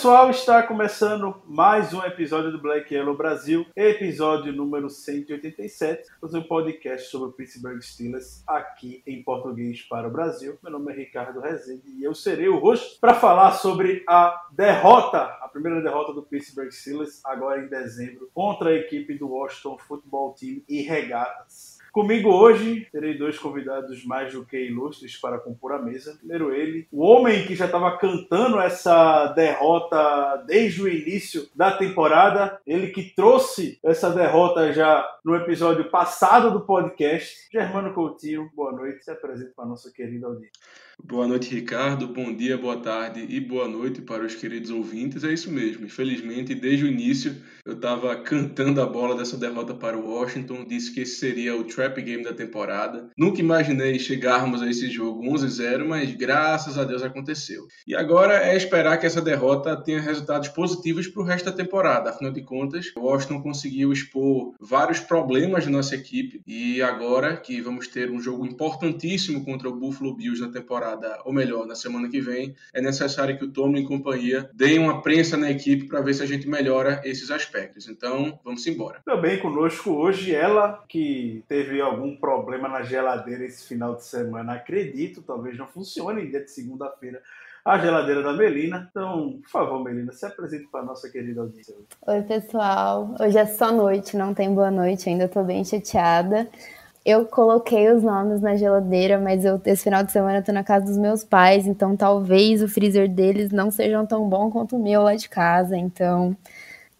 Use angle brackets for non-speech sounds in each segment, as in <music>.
pessoal, está começando mais um episódio do Black Yellow Brasil, episódio número 187, um podcast sobre o Pittsburgh Steelers aqui em português para o Brasil. Meu nome é Ricardo Rezende e eu serei o host para falar sobre a derrota, a primeira derrota do Pittsburgh Steelers, agora em dezembro, contra a equipe do Washington Football Team e Regatas. Comigo hoje terei dois convidados mais do que ilustres para compor a mesa. Primeiro ele, o homem que já estava cantando essa derrota desde o início da temporada, ele que trouxe essa derrota já no episódio passado do podcast. Germano Coutinho, boa noite. Se apresente para a nossa querida audiência. Boa noite, Ricardo. Bom dia, boa tarde e boa noite para os queridos ouvintes. É isso mesmo. Infelizmente, desde o início, eu estava cantando a bola dessa derrota para o Washington. Disse que esse seria o trap game da temporada. Nunca imaginei chegarmos a esse jogo 11-0, mas graças a Deus aconteceu. E agora é esperar que essa derrota tenha resultados positivos para o resto da temporada. Afinal de contas, o Washington conseguiu expor vários problemas de nossa equipe. E agora que vamos ter um jogo importantíssimo contra o Buffalo Bills na temporada temporada, ou melhor, na semana que vem, é necessário que o Tomlin e companhia deem uma prensa na equipe para ver se a gente melhora esses aspectos. Então, vamos embora. Também conosco hoje ela que teve algum problema na geladeira esse final de semana, acredito, talvez não funcione dia de segunda-feira a geladeira da Melina. Então, por favor, Melina, se apresente para a nossa querida audiência. Oi, pessoal. Hoje é só noite, não tem boa noite ainda, estou bem chateada. Eu coloquei os nomes na geladeira, mas eu, esse final de semana eu tô na casa dos meus pais, então talvez o freezer deles não seja tão bom quanto o meu lá de casa, então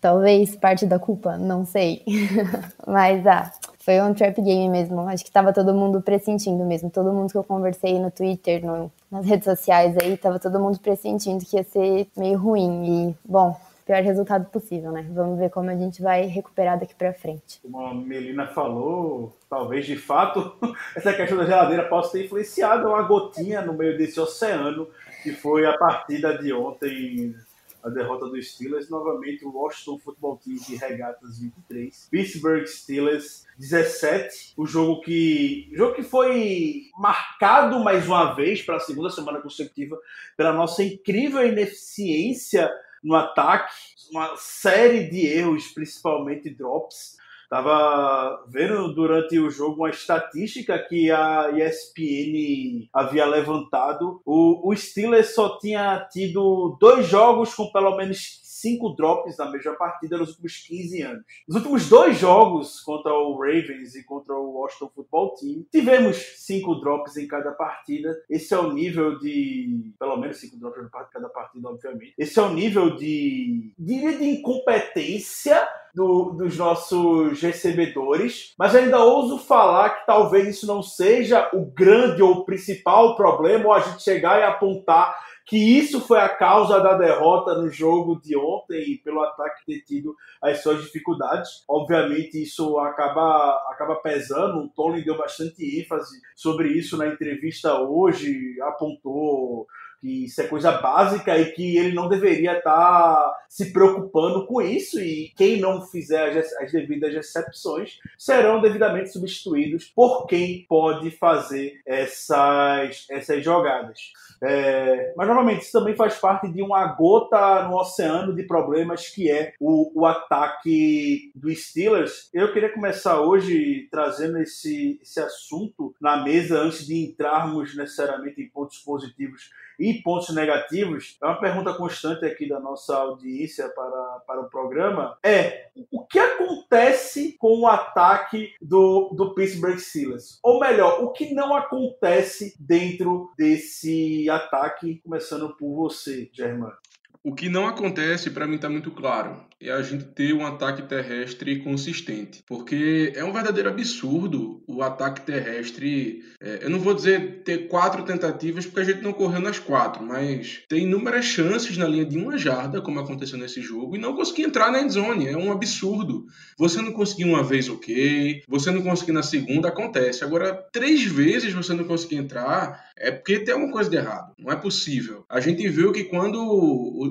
talvez parte da culpa, não sei. <laughs> mas ah, foi um trap game mesmo. Acho que tava todo mundo pressentindo mesmo. Todo mundo que eu conversei no Twitter, no, nas redes sociais aí, tava todo mundo pressentindo que ia ser meio ruim. E, bom, pior resultado possível, né? Vamos ver como a gente vai recuperar daqui para frente. Como a Melina falou, talvez de fato <laughs> essa questão da geladeira possa ter influenciado uma gotinha no meio desse oceano que foi a partida de ontem. A derrota dos Steelers, novamente o Washington Football Team de Regatas 23, Pittsburgh Steelers 17, o jogo que jogo que foi marcado mais uma vez para a segunda semana consecutiva pela nossa incrível ineficiência no ataque, uma série de erros, principalmente drops. Estava vendo durante o jogo uma estatística que a ESPN havia levantado. O, o Steelers só tinha tido dois jogos com pelo menos cinco drops na mesma partida nos últimos 15 anos. Nos últimos dois jogos contra o Ravens e contra o Washington Football Team, tivemos cinco drops em cada partida. Esse é o nível de. Pelo menos cinco drops em cada partida, obviamente. Esse é o nível de. diria de incompetência do, dos nossos recebedores, mas ainda ouso falar que talvez isso não seja o grande ou principal problema, ou a gente chegar e apontar que isso foi a causa da derrota no jogo de ontem pelo ataque ter tido as suas dificuldades. Obviamente isso acaba, acaba pesando, o Tony deu bastante ênfase sobre isso na entrevista hoje, apontou que isso é coisa básica e que ele não deveria estar se preocupando com isso e quem não fizer as, as devidas recepções serão devidamente substituídos por quem pode fazer essas, essas jogadas. É, mas, novamente, isso também faz parte de uma gota no oceano de problemas que é o, o ataque do Steelers. Eu queria começar hoje trazendo esse, esse assunto na mesa antes de entrarmos necessariamente em pontos positivos e pontos negativos. É uma pergunta constante aqui da nossa audiência para, para o programa. É o que acontece com o ataque do, do Pittsburgh Steelers? Ou melhor, o que não acontece dentro desse ataque, começando por você, Germano? O que não acontece, para mim, está muito claro é a gente ter um ataque terrestre consistente. Porque é um verdadeiro absurdo o ataque terrestre. É, eu não vou dizer ter quatro tentativas, porque a gente não correu nas quatro, mas tem inúmeras chances na linha de uma jarda, como aconteceu nesse jogo, e não conseguir entrar na endzone. É um absurdo. Você não conseguir uma vez, ok. Você não conseguir na segunda, acontece. Agora, três vezes você não conseguir entrar, é porque tem alguma coisa de errado. Não é possível. A gente viu que quando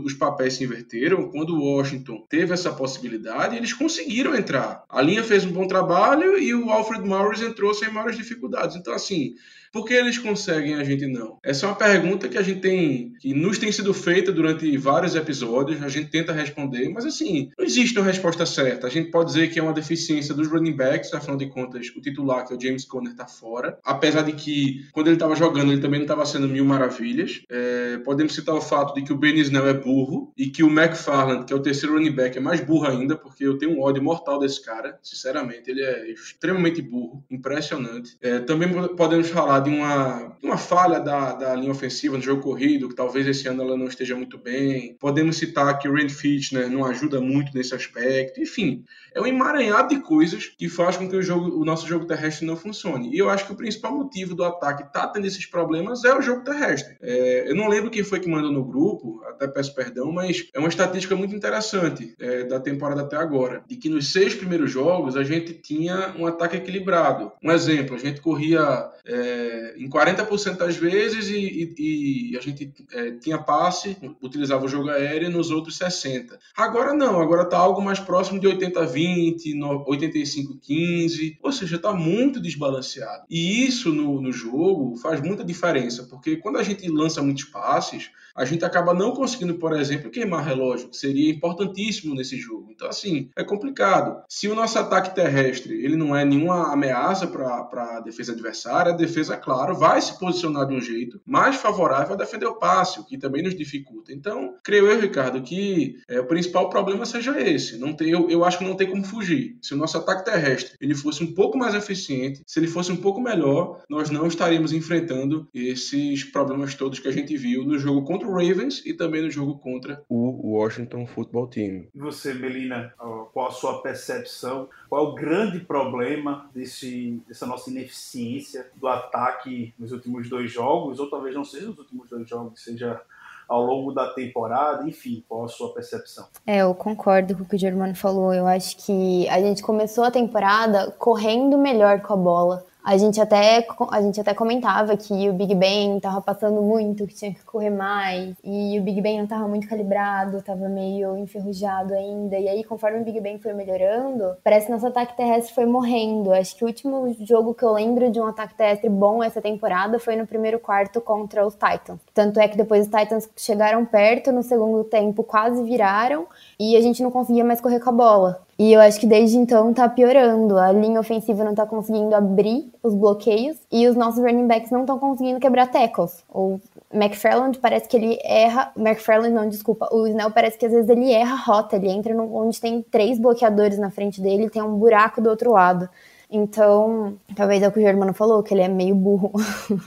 os papéis se inverteram, quando Washington teve essa possibilidade, eles conseguiram entrar. A linha fez um bom trabalho e o Alfred Morris entrou sem maiores dificuldades. Então, assim, por que eles conseguem a gente não? Essa é uma pergunta que a gente tem, que nos tem sido feita durante vários episódios, a gente tenta responder, mas assim, não existe uma resposta certa. A gente pode dizer que é uma deficiência dos running backs, afinal de contas, o titular, que é o James Conner, tá fora. Apesar de que, quando ele estava jogando, ele também não estava sendo mil maravilhas. É, podemos citar o fato de que o Ben Snell é burro e que o McFarland, que é o terceiro running back, é mais burro ainda, porque eu tenho um ódio mortal desse cara, sinceramente. Ele é extremamente burro, impressionante. É, também podemos falar de uma, uma falha da, da linha ofensiva no jogo corrido, que talvez esse ano ela não esteja muito bem. Podemos citar que o Rand Fitchner não ajuda muito nesse aspecto. Enfim, é um emaranhado de coisas que faz com que o, jogo, o nosso jogo terrestre não funcione. E eu acho que o principal motivo do ataque estar tá tendo esses problemas é o jogo terrestre. É, eu não lembro quem foi que mandou no grupo, até peço perdão, mas é uma estatística muito interessante é, da temporada até agora, de que nos seis primeiros jogos a gente tinha um ataque equilibrado. Um exemplo, a gente corria é, em 40% das vezes e, e, e a gente é, tinha passe, utilizava o jogo aéreo nos outros 60%. Agora não, agora está algo mais próximo de 80 a 20, 85 15, ou seja, está muito desbalanceado. E isso no, no jogo faz muita diferença, porque quando a gente lança muitos passes, a gente acaba não conseguindo, por exemplo, queimar relógio, que seria importantíssimo nesse jogo. Então, assim, é complicado. Se o nosso ataque terrestre ele não é nenhuma ameaça para a defesa adversária, a defesa, claro, vai se posicionar de um jeito mais favorável a defender o passe, o que também nos dificulta. Então, creio eu, Ricardo, que é, o principal problema seja esse. Não tem, eu, eu acho que não tem como fugir. Se o nosso ataque terrestre ele fosse um pouco mais eficiente, se ele fosse um pouco melhor, nós não estaríamos enfrentando esses problemas todos que a gente viu no jogo contra o Ravens e também no jogo contra o Washington Football Team. E você, Melina, qual a sua percepção? Qual é o grande problema desse, dessa nossa ineficiência do ataque nos últimos dois jogos, ou talvez não seja nos últimos dois jogos, seja ao longo da temporada, enfim, qual a sua percepção? É, eu concordo com o que o Germano falou. Eu acho que a gente começou a temporada correndo melhor com a bola. A gente até, a gente até comentava que o Big Ben tava passando muito, que tinha que correr mais, e o Big Ben não tava muito calibrado, tava meio enferrujado ainda. E aí, conforme o Big Ben foi melhorando, parece que nosso ataque terrestre foi morrendo. Acho que o último jogo que eu lembro de um ataque terrestre bom essa temporada foi no primeiro quarto contra os Titans. Tanto é que depois os Titans chegaram perto, no segundo tempo quase viraram, e a gente não conseguia mais correr com a bola. E eu acho que desde então tá piorando. A linha ofensiva não tá conseguindo abrir os bloqueios e os nossos running backs não estão conseguindo quebrar tackles. O McFarland parece que ele erra. McFarland não, desculpa. O Snell parece que às vezes ele erra a rota. Ele entra no, onde tem três bloqueadores na frente dele tem um buraco do outro lado. Então, talvez é o que o Germano falou, que ele é meio burro.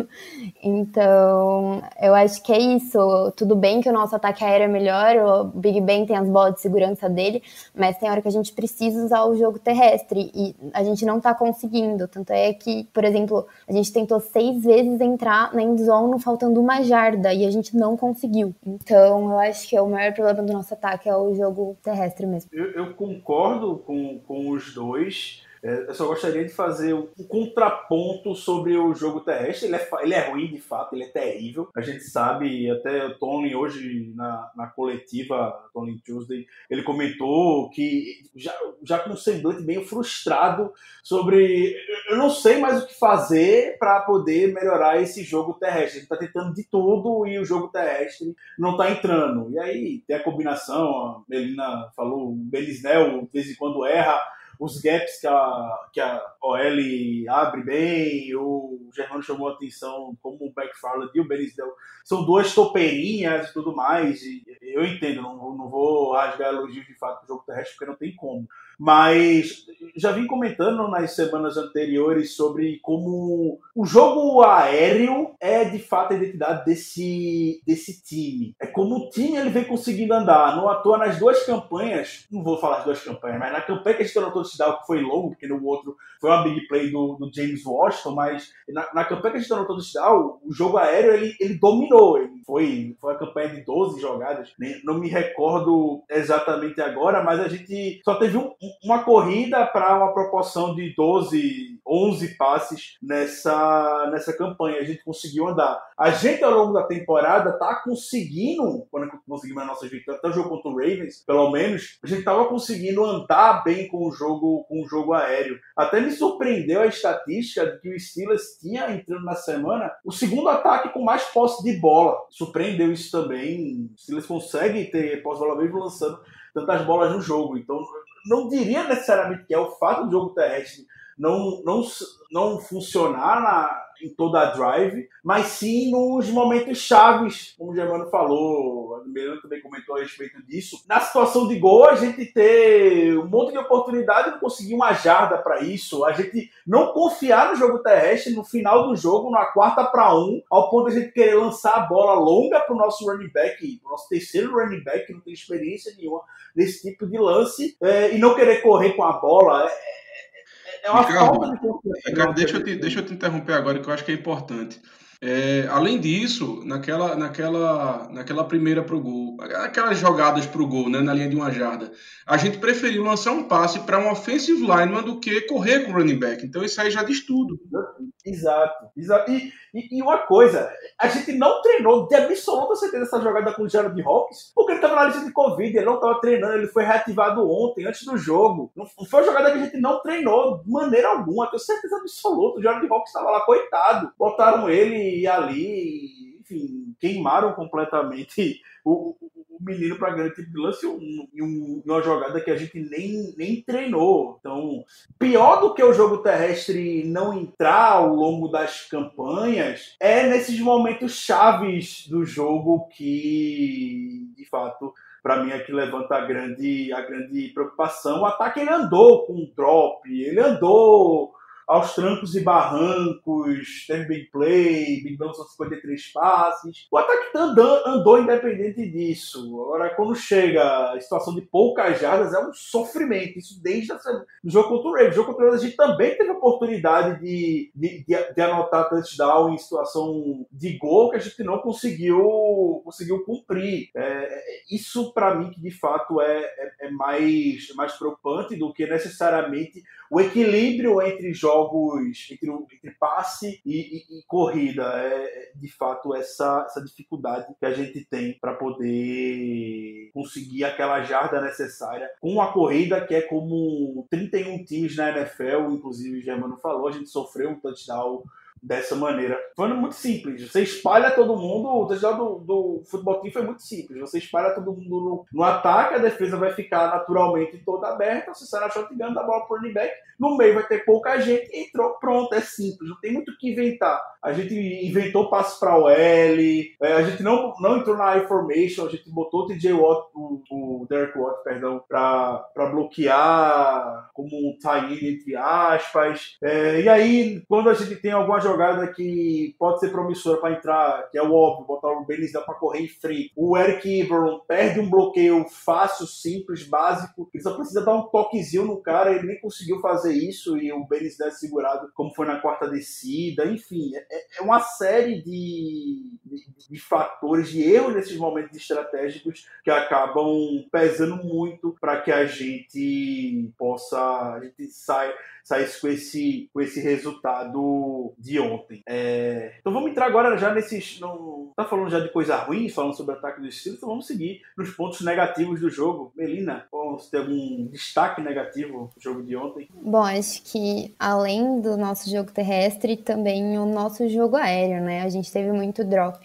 <laughs> então, eu acho que é isso. Tudo bem que o nosso ataque aéreo é melhor, o Big Ben tem as bolas de segurança dele, mas tem hora que a gente precisa usar o jogo terrestre e a gente não tá conseguindo. Tanto é que, por exemplo, a gente tentou seis vezes entrar na endzone faltando uma jarda e a gente não conseguiu. Então, eu acho que é o maior problema do nosso ataque é o jogo terrestre mesmo. Eu, eu concordo com, com os dois. É, eu só gostaria de fazer um contraponto sobre o jogo terrestre. Ele é, ele é ruim, de fato, ele é terrível. A gente sabe, até o Tony hoje na, na coletiva, Tony Tuesday, ele comentou que já, já com um semblante meio frustrado sobre eu não sei mais o que fazer para poder melhorar esse jogo terrestre. Gente está tentando de tudo e o jogo terrestre não está entrando. E aí tem a combinação, a Melina falou, o Belisnel de vez em quando erra os gaps que a, que a OL abre bem, o Germano chamou a atenção como o McFarland e o Benisdel são duas topeirinhas e tudo mais, e eu entendo, não, não vou rasgar elogios de fato pro jogo terrestre, porque não tem como. Mas já vim comentando nas semanas anteriores sobre como o jogo aéreo é de fato a identidade desse, desse time. É como o time ele vem conseguindo andar. Não à toa nas duas campanhas, não vou falar as duas campanhas, mas na campanha que a gente anotou touchdown, que foi longo, porque no outro foi uma big play do, do James Washington, mas na, na campanha que a gente anotou touchdown, o jogo aéreo ele, ele dominou. Ele foi, foi uma campanha de 12 jogadas, não me recordo exatamente agora, mas a gente só teve um, uma corrida para uma proporção de 12, 11 passes nessa, nessa campanha. A gente conseguiu andar. A gente, ao longo da temporada, tá conseguindo, quando conseguimos as nossas vitórias, até o jogo contra o Ravens, pelo menos, a gente tava conseguindo andar bem com o jogo, com o jogo aéreo. Até me surpreendeu a estatística de que o Steelers tinha, entrando na semana, o segundo ataque com mais posse de bola. Surpreendeu isso também. O Steelers consegue ter posse de bola mesmo lançando tantas bolas no jogo. Então, não diria necessariamente que é o fato do jogo terrestre não, não, não funcionar na, em toda a drive, mas sim nos momentos chaves, como o Germano falou, a Miranda também comentou a respeito disso. Na situação de gol, a gente ter um monte de oportunidade e não conseguir uma jarda para isso, a gente não confiar no jogo terrestre no final do jogo, na quarta para um, ao ponto de a gente querer lançar a bola longa para o nosso running back, o nosso terceiro running back, que não tem experiência nenhuma nesse tipo de lance, é, e não querer correr com a bola. É, é uma Ricardo, falta de confiança. Ricardo, deixa eu, te, deixa eu te interromper agora, que eu acho que é importante. É, além disso, naquela, naquela, naquela primeira pro gol, aquelas jogadas pro gol, né, na linha de uma jarda, a gente preferiu lançar um passe para um offensive lineman do que correr com o running back. Então isso aí já diz tudo. Exato, exato. E, e, e uma coisa, a gente não treinou de absoluta certeza essa jogada com o Gerald Hawkins, porque ele estava na lista de Covid, ele não estava treinando, ele foi reativado ontem, antes do jogo. Não foi uma jogada que a gente não treinou de maneira alguma, tenho certeza absoluta. O Gerald Hawkins estava lá, coitado. Botaram ele ali, enfim, queimaram completamente o, <laughs> o, o menino para grande tipo de lance em um, uma jogada que a gente nem, nem treinou. Então, pior do que o jogo terrestre não entrar ao longo das campanhas, é nesses momentos chaves do jogo que, de fato, para mim é que levanta a grande, a grande preocupação. O ataque ele andou com drop, ele andou aos trancos e barrancos, teve big play, Big Bang são 53 passes. O ataque andou, independente disso. Agora, quando chega a situação de poucas jardas, é um sofrimento. Isso desde o jogo contra o Ravens. O jogo contra o Ravens, a gente também teve a oportunidade de, de, de, de anotar touchdown em situação de gol que a gente não conseguiu, conseguiu cumprir. É, isso, para mim, que de fato é, é, é mais, mais preocupante do que necessariamente o equilíbrio entre jogos, entre, entre passe e, e, e corrida. É, de fato, essa, essa dificuldade que a gente tem para poder conseguir aquela jarda necessária com a corrida, que é como 31 times na NFL, inclusive o Germano falou, a gente sofreu um touchdown dessa maneira. Foi muito simples. Você espalha todo mundo. O touchdown do, do futebol team foi muito simples. Você espalha todo mundo no, no ataque, a defesa vai ficar naturalmente toda aberta. Você sai na shotgun, dá a bola pro running back. No meio vai ter pouca gente. Entrou, pronto, é simples. Não tem muito o que inventar. A gente inventou passos para o L. É, a gente não, não entrou na I-formation. A gente botou o TJ Watt, o, o Derek Watt, perdão, para bloquear como um tie entre aspas. É, e aí, quando a gente tem alguma jogada que pode ser promissora para entrar, que é o óbvio, botar o Benizão para correr em frente. O Eric Ebron perde um bloqueio fácil, simples, básico. Ele só precisa dar um toquezinho no cara, ele nem conseguiu fazer isso e o Benizão é segurado como foi na quarta descida. Enfim, é, é uma série de, de, de fatores, de erros nesses momentos estratégicos que acabam pesando muito para que a gente possa, a gente saia saísse com esse, com esse resultado de ontem. É... Então vamos entrar agora já nesses. Não tá falando já de coisa ruim, falando sobre ataque do estilo, então vamos seguir nos pontos negativos do jogo. Melina, você tem algum destaque negativo no jogo de ontem? Bom, acho que além do nosso jogo terrestre, também o nosso jogo aéreo, né? A gente teve muito drop.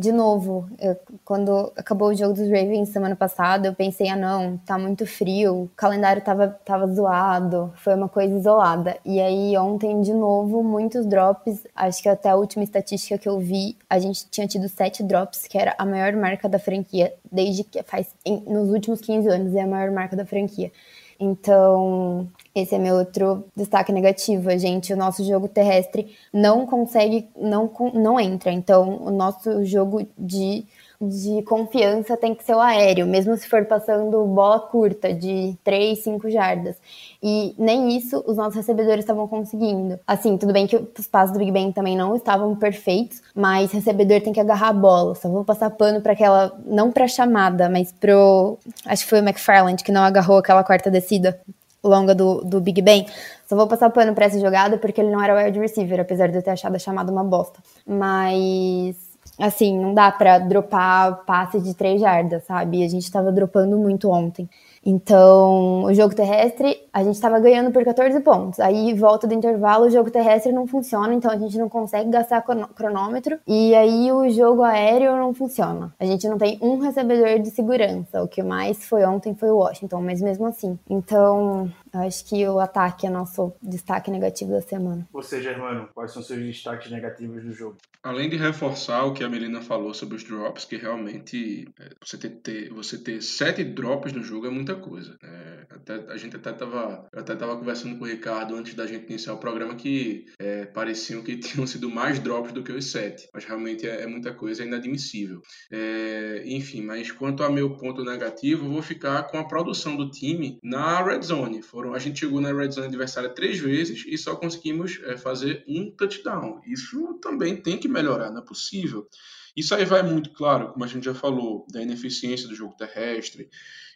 De novo, eu, quando acabou o jogo dos Ravens semana passada, eu pensei, ah não, tá muito frio, o calendário tava, tava zoado, foi uma coisa isolada. E aí ontem, de novo, muitos drops, acho que até a última estatística que eu vi, a gente tinha tido sete drops, que era a maior marca da franquia, desde que faz, em, nos últimos 15 anos, é a maior marca da franquia. Então, esse é meu outro destaque negativo, gente. O nosso jogo terrestre não consegue, não, não entra. Então, o nosso jogo de, de confiança tem que ser o aéreo, mesmo se for passando bola curta, de 3, 5 jardas. E nem isso os nossos recebedores estavam conseguindo. Assim, tudo bem que os passos do Big Ben também não estavam perfeitos, mas recebedor tem que agarrar a bola. Só vou passar pano para aquela, não para chamada, mas pro. Acho que foi o McFarland que não agarrou aquela quarta descida longa do, do Big Ben. Só vou passar pano para essa jogada porque ele não era wide receiver, apesar de eu ter achado a chamada uma bosta. Mas, assim, não dá para dropar passe de três jardas, sabe? A gente tava dropando muito ontem. Então, o jogo terrestre, a gente estava ganhando por 14 pontos. Aí, volta do intervalo, o jogo terrestre não funciona, então a gente não consegue gastar cronômetro. E aí, o jogo aéreo não funciona. A gente não tem um recebedor de segurança. O que mais foi ontem foi o Washington, mas mesmo assim. Então, acho que o ataque é nosso destaque negativo da semana. Você, Germano, quais são seus destaques negativos do jogo? Além de reforçar o que a Melina falou sobre os drops, que realmente é, você ter, você ter sete drops no jogo é muita coisa. É, até, a gente até tava, eu até tava conversando com o Ricardo antes da gente iniciar o programa que é, pareciam que <laughs> tinham sido mais drops do que os sete. Mas realmente é, é muita coisa, é inadmissível. É, enfim, mas quanto ao meu ponto negativo, eu vou ficar com a produção do time na Red Zone. Foram, a gente chegou na Red Zone adversária três vezes e só conseguimos é, fazer um touchdown. Isso também tem que melhorar, não é possível. Isso aí vai muito, claro, como a gente já falou, da ineficiência do jogo terrestre,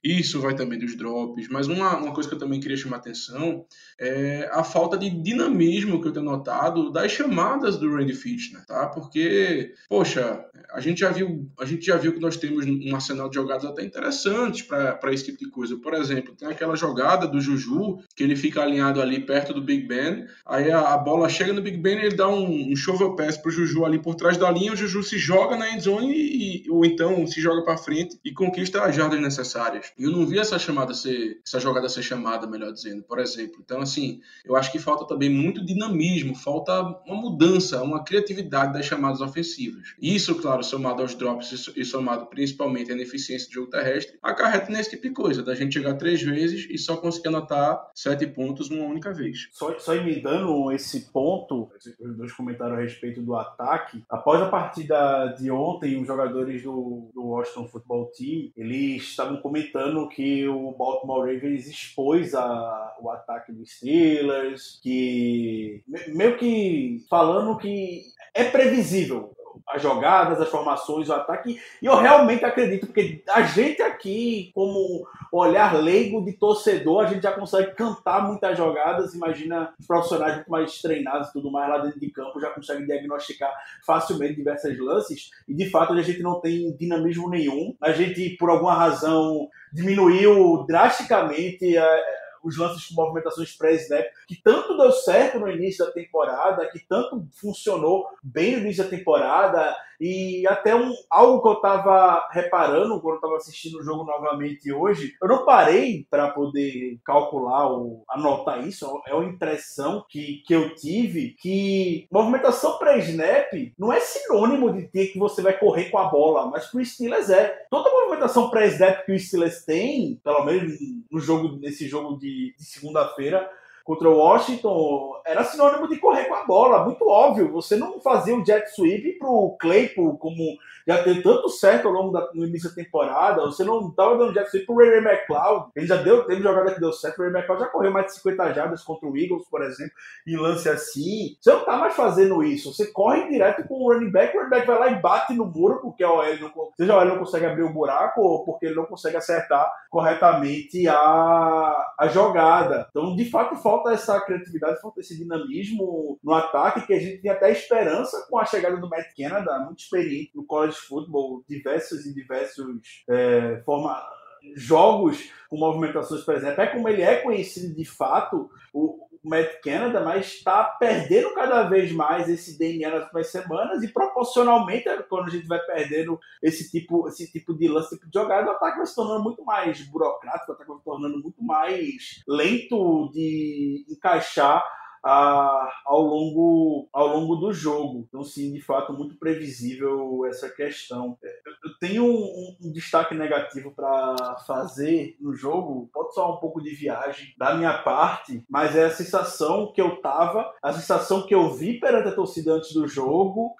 isso vai também dos drops, mas uma, uma coisa que eu também queria chamar atenção é a falta de dinamismo que eu tenho notado das chamadas do Randy Fitchner, tá? Porque, poxa, a gente já viu, a gente já viu que nós temos um arsenal de jogadas até interessantes para esse tipo de coisa. Por exemplo, tem aquela jogada do Juju, que ele fica alinhado ali perto do Big Ben, aí a, a bola chega no Big Ben e ele dá um, um shovel pass pro Juju ali por trás da linha, o Juju se joga na endzone e, ou então se joga para frente e conquista as jardas necessárias. Eu não vi essa chamada ser, essa jogada ser chamada, melhor dizendo, por exemplo. Então, assim, eu acho que falta também muito dinamismo, falta uma mudança, uma criatividade das chamadas ofensivas. Isso, claro, somado aos drops e somado principalmente à ineficiência do jogo terrestre, acarreta nesse tipo de coisa, da gente chegar três vezes e só conseguir anotar sete pontos uma única vez. Só, só emendando esse ponto, os dois comentários a respeito do ataque, após a partida de ontem, os jogadores do, do Washington Football Team, eles estavam comentando que o Baltimore Ravens expôs a, o ataque dos Steelers, que meio que falando que é previsível as jogadas, as formações, o ataque. E eu realmente acredito, porque a gente aqui, como olhar leigo de torcedor, a gente já consegue cantar muitas jogadas. Imagina os profissionais muito mais treinados e tudo mais lá dentro de campo, já conseguem diagnosticar facilmente diversos lances. E de fato a gente não tem dinamismo nenhum. A gente, por alguma razão, diminuiu drasticamente a, os lances com movimentações pré-snap, que tanto deu certo no início da temporada, que tanto funcionou bem no início da temporada, e até um, algo que eu estava reparando quando estava assistindo o jogo novamente hoje, eu não parei para poder calcular ou anotar isso, é uma impressão que, que eu tive que movimentação pré-snap não é sinônimo de ter que você vai correr com a bola, mas que o Steelers é. Toda movimentação pré-snap que o Steelers tem, pelo menos no jogo, nesse jogo de, de segunda-feira, contra o Washington era sinônimo de correr com a bola, muito óbvio. Você não fazia o jet sweep pro Claypool, como já deu tanto certo ao longo da, no início da temporada. Você não estava dando jet sweep pro Ray Ray McLeod. Ele já deu, teve jogada que deu certo. O Ray McLeod já correu mais de 50 jardas contra o Eagles, por exemplo, em lance assim. Você não está mais fazendo isso. Você corre direto com o running back. O running back vai lá e bate no muro, porque a OL não, seja a OL não consegue abrir o buraco ou porque ele não consegue acertar corretamente a, a jogada. Então, de fato, falta falta essa criatividade, falta esse dinamismo no ataque, que a gente tem até esperança com a chegada do Matt Canada, muito experiente no college football, diversos e diversos é, forma, jogos com movimentações, por exemplo. É como ele é conhecido de fato, o, Matt Canada, mas está perdendo cada vez mais esse DNA nas últimas semanas e proporcionalmente, quando a gente vai perdendo esse tipo, esse tipo de lance, tipo de jogada, o ataque vai se tornando muito mais burocrático, o ataque vai se tornando muito mais lento de encaixar a, ao, longo, ao longo do jogo. Então, sim, de fato, muito previsível essa questão. Eu tenho um, um destaque negativo para fazer no jogo, pode soar um pouco de viagem da minha parte, mas é a sensação que eu tava, a sensação que eu vi perante a torcida antes do jogo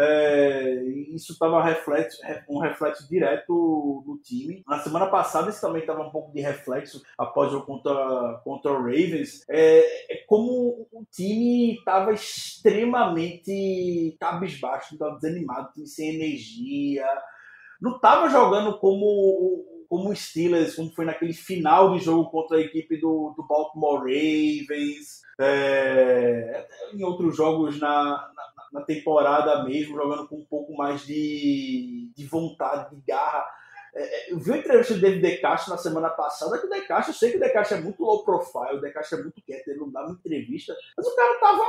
é, isso estava reflexo, um reflexo direto no time. Na semana passada isso também estava um pouco de reflexo após o contra, contra o Ravens. É, é como o time estava extremamente cabisbaixo, estava desanimado, time sem energia. Não estava jogando como como o Steelers, como foi naquele final de jogo contra a equipe do, do Baltimore Ravens, é, em outros jogos na temporada mesmo, jogando com um pouco mais de, de vontade, de garra. É, é eu vi a entrevista do David DeCastro na semana passada, que o DeCastro, eu sei que o DeCastro é muito low profile, o DeCastro é muito quieto, ele não dá entrevista, mas o cara tava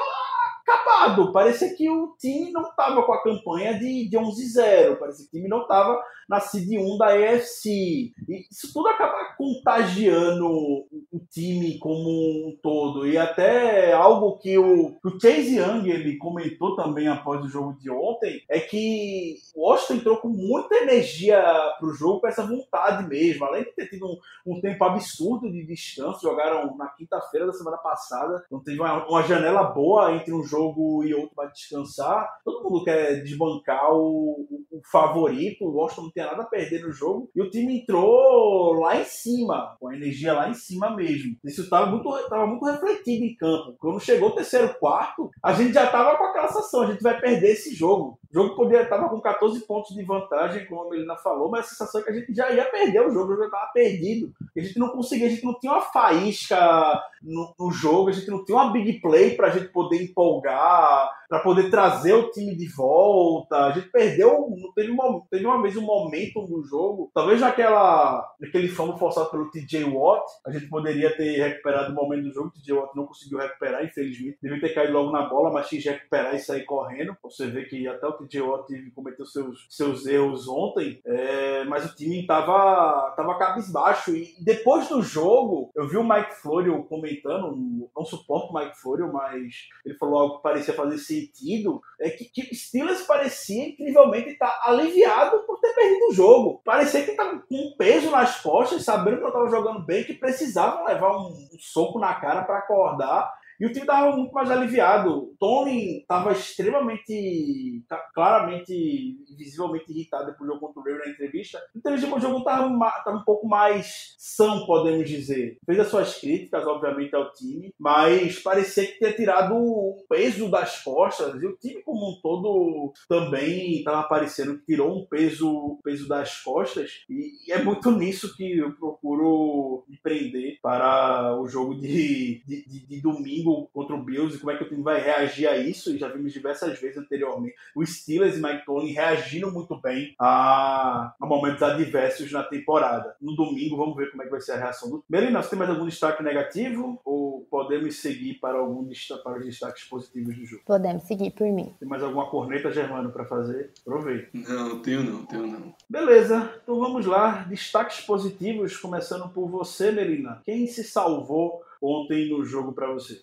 acabado, parecia que o time não tava com a campanha de, de 11-0, parecia que o time não tava na seed 1 da EFC, e isso tudo acaba contagiando o time como um todo, e até algo que o, o Chase Young ele comentou também após o jogo de ontem, é que o Washington entrou com muita energia pro jogo, com essa vontade mesmo. Além de ter tido um, um tempo absurdo de descanso, jogaram na quinta-feira da semana passada, então teve uma, uma, janela boa entre um jogo e outro para descansar. Todo mundo quer desbancar o, o favorito, o Washington não tem nada a perder no jogo, e o time entrou lá em cima, com a energia lá em cima mesmo. Isso estava muito, tava muito refletido em campo. Quando chegou o terceiro quarto, a gente já estava com aquela sensação, a gente vai perder esse jogo. O jogo poderia estava com 14 pontos de vantagem, como a Melina falou, mas a sensação é que a gente já ia perder o jogo, o jogo estava perdido. A gente não conseguia, a gente não tinha uma faísca no, no jogo, a gente não tinha uma big play para a gente poder empolgar, para poder trazer o time de volta. A gente perdeu, teve uma, teve uma vez um momento no jogo, talvez naquela, naquele famo forçado pelo TJ Watt, a gente poderia ter recuperado o momento do jogo, o TJ Watt não conseguiu recuperar, infelizmente. Devia ter caído logo na bola, mas tinha que recuperar e sair correndo. Você vê que até o TJ Watt cometeu seus, seus erros ontem, é, mas o time estava tava cabisbaixo. E depois do jogo, eu vi o Mike Florio comentando, não suporto o Mike Florio, mas ele falou algo que parecia fazer sentido, é que, que Steelers parecia incrivelmente estar tá aliviado por ter perdido o jogo. Parecia que estava com um peso nas costas, sabendo que eu estava jogando bem, que precisava levar um, um soco na cara para acordar e o time estava muito mais aliviado. Tony estava extremamente, claramente, visivelmente irritado do jogo contra o Ray na entrevista. Então, o jogo estava um pouco mais são, podemos dizer. Fez as suas críticas, obviamente, ao time, mas parecia que tinha tirado o peso das costas. E o time, como um todo, também estava parecendo que tirou um peso, peso das costas. E, é muito nisso que eu procuro me prender para o jogo de, de, de, de domingo contra o Bills e como é que o time vai reagir a isso. E já vimos diversas vezes anteriormente o Steelers e Mike Tomlin reagindo muito bem a, a, momentos adversos na temporada. No domingo, vamos ver como é que vai ser a reação do. Melina, você tem mais algum destaque negativo ou podemos seguir para algum para os destaques positivos do jogo? Podemos seguir por mim. Tem mais alguma corneta, Germano, para fazer? Aproveita. Não, tenho não, tenho não. Beleza, então vamos lá. Destaques positivos, começando por você, Melina. Quem se salvou ontem no jogo para você?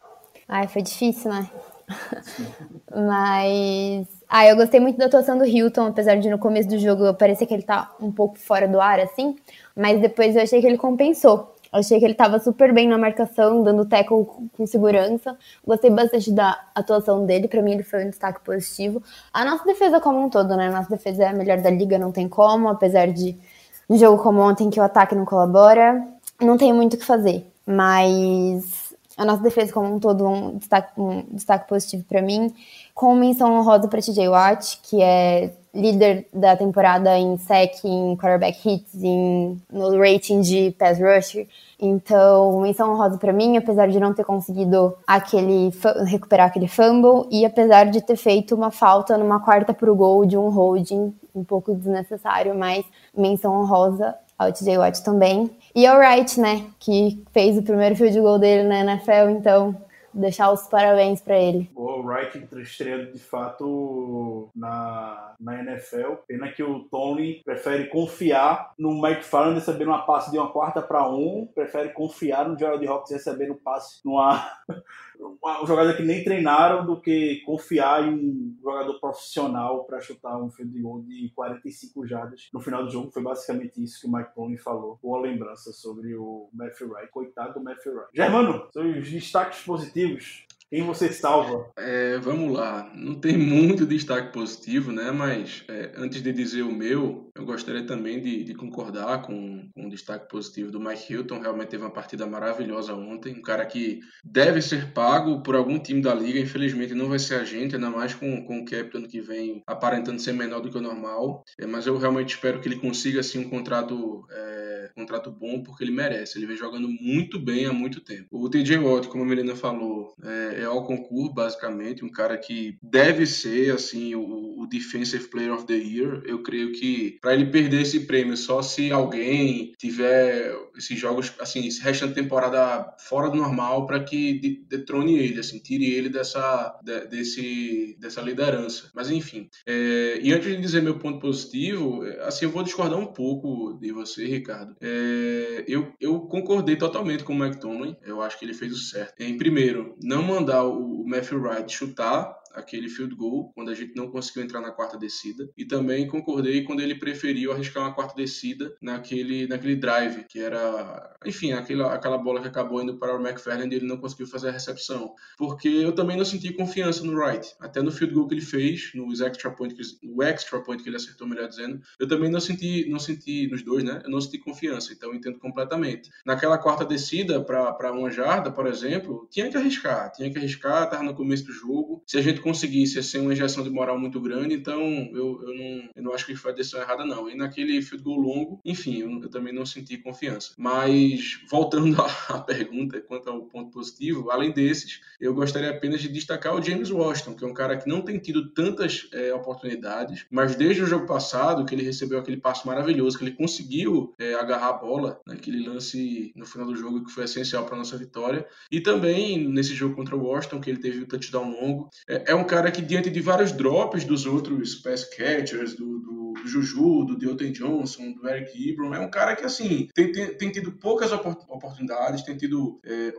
Ai, foi difícil, né? <laughs> Mas. Ah, eu gostei muito da atuação do Hilton, apesar de no começo do jogo parecer que ele tá um pouco fora do ar, assim. Mas depois eu achei que ele compensou. Eu achei que ele tava super bem na marcação, dando tackle com segurança. Gostei bastante da atuação dele. Para mim, ele foi um destaque positivo. A nossa defesa como um todo, né? A nossa defesa é a melhor da liga, não tem como. Apesar de um jogo como ontem que o ataque não colabora, não tem muito o que fazer. Mas a nossa defesa como um todo um destaque, um destaque positivo para mim, com menção honrosa para TJ Watt, que é líder da temporada em sec, em quarterback hits, em, no rating de pass rusher. Então, menção honrosa para mim, apesar de não ter conseguido aquele recuperar aquele fumble e apesar de ter feito uma falta numa quarta pro gol de um holding um pouco desnecessário, mas menção honrosa ao TJ Watt também. E ao Wright, né, que fez o primeiro field goal dele na NFL, então deixar os parabéns para ele. O Wright estreando de fato na, na NFL. Pena que o Tony prefere confiar no McFarland recebendo uma passe de uma quarta para um, prefere confiar no Gerald Hawkins recebendo um passe numa um jogador que nem treinaram do que confiar em um jogador profissional para chutar um field goal de 45 jardas no final do jogo. Foi basicamente isso que o Mike Tony falou. Boa lembrança sobre o Matthew Wright. Coitado do Matthew Wright. Germano, seus destaques positivos quem você salva? É, vamos lá. Não tem muito destaque positivo, né? Mas é, antes de dizer o meu, eu gostaria também de, de concordar com, com, o destaque positivo do Mike Hilton. Realmente teve uma partida maravilhosa ontem. Um cara que deve ser pago por algum time da liga. Infelizmente não vai ser a gente, ainda mais com, com o cap que vem aparentando ser menor do que o normal. É, mas eu realmente espero que ele consiga assim, um contrato. É, contrato bom porque ele merece. Ele vem jogando muito bem há muito tempo. O TJ Watt, como a Melina falou, é, é ao concurso, basicamente, um cara que deve ser, assim, o, Defensive Player of the Year. Eu creio que para ele perder esse prêmio só se alguém tiver esses jogos, assim, esse restante temporada fora do normal para que detrone ele, assim, tire ele dessa, de, desse, dessa liderança. Mas enfim. É, e antes de dizer meu ponto positivo, assim, eu vou discordar um pouco de você, Ricardo. É, eu, eu concordei totalmente com o McTominay. Eu acho que ele fez o certo. Em primeiro, não mandar o Matthew Wright chutar aquele field goal quando a gente não conseguiu entrar na quarta descida. E também concordei quando ele preferiu arriscar uma quarta descida naquele, naquele drive, que era, enfim, aquela, aquela bola que acabou indo para o McFarland e ele não conseguiu fazer a recepção. Porque eu também não senti confiança no Wright. Até no field goal que ele fez, no extra point, no extra point que ele acertou, melhor dizendo, eu também não senti, não senti nos dois, né? Eu não senti confiança, então eu entendo completamente. Naquela quarta descida para uma jarda, por exemplo, tinha que arriscar, tinha que arriscar, estava no começo do jogo. Se a gente conseguisse ser uma injeção de moral muito grande, então eu, eu, não, eu não acho que foi a decisão errada, não. E naquele field goal longo, enfim, eu, eu também não senti confiança. Mas, <laughs> voltando à pergunta quanto ao ponto positivo, além desses, eu gostaria apenas de destacar o James Washington, que é um cara que não tem tido tantas é, oportunidades, mas desde o jogo passado, que ele recebeu aquele passo maravilhoso, que ele conseguiu é, agarrar a bola, naquele lance no final do jogo que foi essencial para nossa vitória, e também nesse jogo contra o Washington, que ele teve o touchdown longo. É, é um cara que, diante de vários drops dos outros pass catchers, do, do, Juju, do Deontay Johnson, do Eric Ebron, é um cara que, assim, tem, tem, tem tido poucas oportunidades, tem tido é,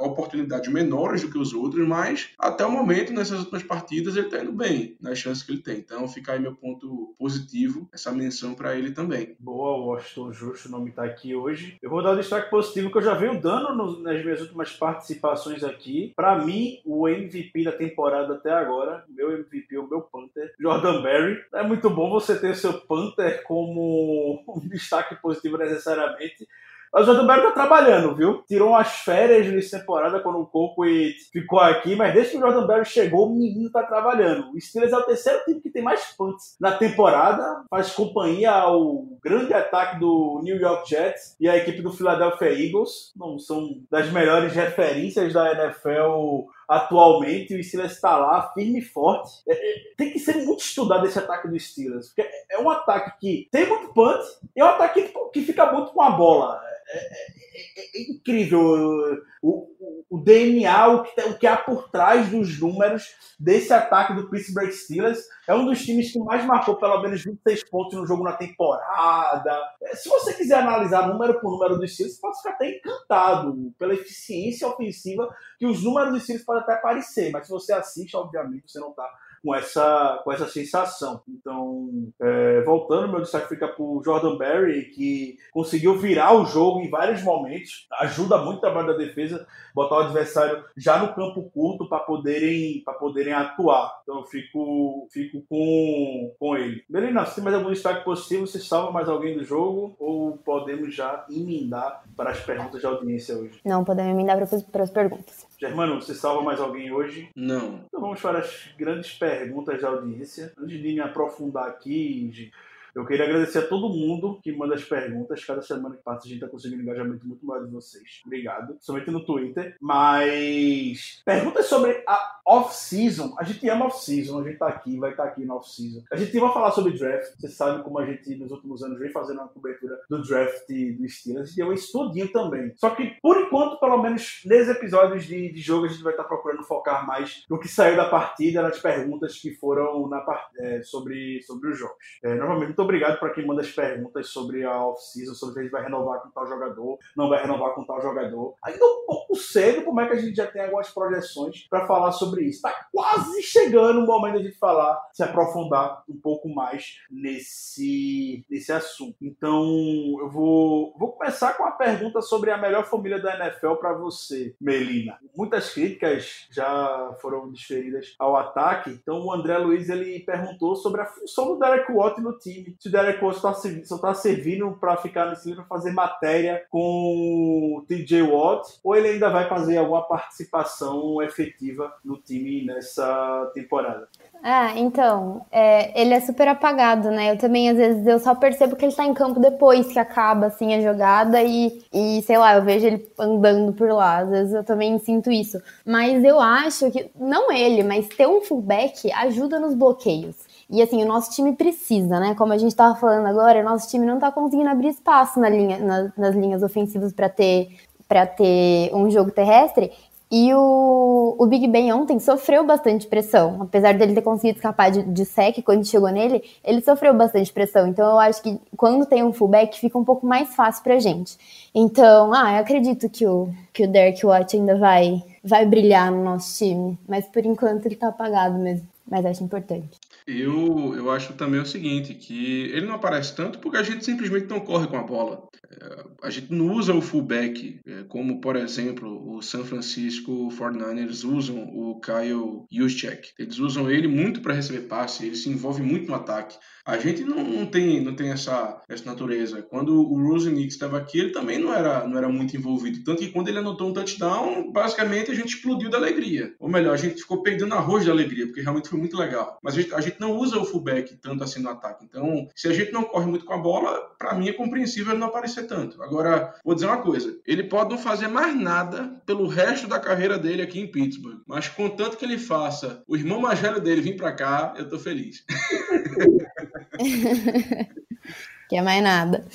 oportunidades menores do que os outros, mas até o momento, nessas últimas partidas, ele tá indo bem nas chances que ele tem. Então, fica aí meu ponto positivo, essa menção para ele também. Boa, Washington Justo, o nome tá aqui hoje. Eu vou dar o um destaque positivo que eu já venho dando no, nas minhas últimas participações aqui. Para mim, o MVP da temporada até agora, meu MVP, o meu Panther, Jordan Berry. É muito bom você ter o seu Panther como um <laughs> destaque positivo necessariamente, mas o Berry tá trabalhando, viu? Tirou umas férias nessa temporada quando o Colquitt ficou aqui, mas desde que o Jordan Berry chegou, o menino tá trabalhando. O Steelers é o terceiro time que tem mais punts na temporada, faz companhia ao grande ataque do New York Jets e a equipe do Philadelphia Eagles. Não são das melhores referências da NFL atualmente, o Steelers está lá, firme e forte. É, é, tem que ser muito estudado esse ataque do Steelers, porque é um ataque que tem muito punt e é um ataque que, que fica muito com a bola. É, é, é, é incrível o, o, DNA, o que, o que há por trás dos números desse ataque do Pittsburgh Steelers. É um dos times que mais marcou pelo menos 26 pontos no jogo na temporada. Se você quiser analisar número por número dos Steelers, pode ficar até encantado pela eficiência ofensiva que os números dos Steelers podem até parecer, mas se você assiste, obviamente, você não está com essa, com essa sensação. Então, é, voltando, meu destaque fica para o Jordan Berry, que conseguiu virar o jogo em vários momentos, ajuda muito o trabalho da defesa, botar o adversário já no campo curto para poderem, poderem atuar. Então, eu fico, fico com, com ele. Beleza, se tem mais algum destaque possível, você salva mais alguém do jogo ou podemos já emendar para as perguntas de audiência hoje? Não, podemos emendar para as perguntas. Germano, você salva mais alguém hoje? Não. Então vamos para as grandes perguntas da audiência. Antes de me aprofundar aqui, Eu queria agradecer a todo mundo que manda as perguntas. Cada semana que passa, a gente tá conseguindo um engajamento muito maior de vocês. Obrigado. Somente no Twitter. Mas perguntas sobre a off-season. A gente ama off-season. A gente tá aqui, vai estar tá aqui na off-season. A gente vai falar sobre draft. Você sabe como a gente, nos últimos anos, vem fazendo uma cobertura do draft do Steelers. Deu um estudinho também. Só que, por enquanto, pelo menos nesses episódios de, de jogo, a gente vai estar tá procurando focar mais no que saiu da partida, nas perguntas que foram na, é, sobre, sobre os jogos. É, novamente, muito obrigado para quem manda as perguntas sobre a off-season, sobre se a gente vai renovar com tal jogador, não vai renovar com tal jogador. Ainda um pouco cedo, como é que a gente já tem algumas projeções para falar sobre isso. Está quase chegando o momento de falar, se aprofundar um pouco mais nesse, nesse assunto. Então, eu vou, vou começar com a pergunta sobre a melhor família da NFL para você, Melina. Muitas críticas já foram desferidas ao ataque, então o André Luiz ele perguntou sobre a função do Derek Watt no time. Se Derek Watt só está servindo para ficar nesse livro, fazer matéria com o TJ Watt, ou ele ainda vai fazer alguma participação efetiva no time nessa temporada. Ah, então, é, ele é super apagado, né? Eu também, às vezes, eu só percebo que ele tá em campo depois que acaba, assim, a jogada e, e, sei lá, eu vejo ele andando por lá. Às vezes eu também sinto isso. Mas eu acho que, não ele, mas ter um fullback ajuda nos bloqueios. E assim, o nosso time precisa, né? Como a gente estava falando agora, o nosso time não está conseguindo abrir espaço na linha, na, nas linhas ofensivas para ter para ter um jogo terrestre. E o, o Big Ben ontem sofreu bastante pressão. Apesar dele ter conseguido escapar de, de sec quando chegou nele, ele sofreu bastante pressão. Então eu acho que quando tem um fullback fica um pouco mais fácil pra gente. Então, ah, eu acredito que o, que o Derek Watt ainda vai, vai brilhar no nosso time. Mas por enquanto ele tá apagado mesmo. Mas acho importante. Eu, eu acho também o seguinte, que ele não aparece tanto porque a gente simplesmente não corre com a bola. A gente não usa o fullback, é, como, por exemplo, o San Francisco 49ers usam o Kyle Juszczyk. Eles usam ele muito para receber passe, ele se envolve muito no ataque. A gente não, tem, não tem essa, essa natureza. Quando o Rosenix estava aqui, ele também não era, não era muito envolvido. Tanto que quando ele anotou um touchdown, basicamente a gente explodiu da alegria. Ou melhor, a gente ficou perdendo arroz da alegria, porque realmente foi muito legal. Mas a gente, a gente não usa o fullback tanto assim no ataque. Então, se a gente não corre muito com a bola, para mim é compreensível ele não aparecer tanto. Agora, vou dizer uma coisa: ele pode não fazer mais nada pelo resto da carreira dele aqui em Pittsburgh. Mas contanto que ele faça o irmão mais velho dele vir para cá, eu tô feliz. <laughs> Quer mais nada.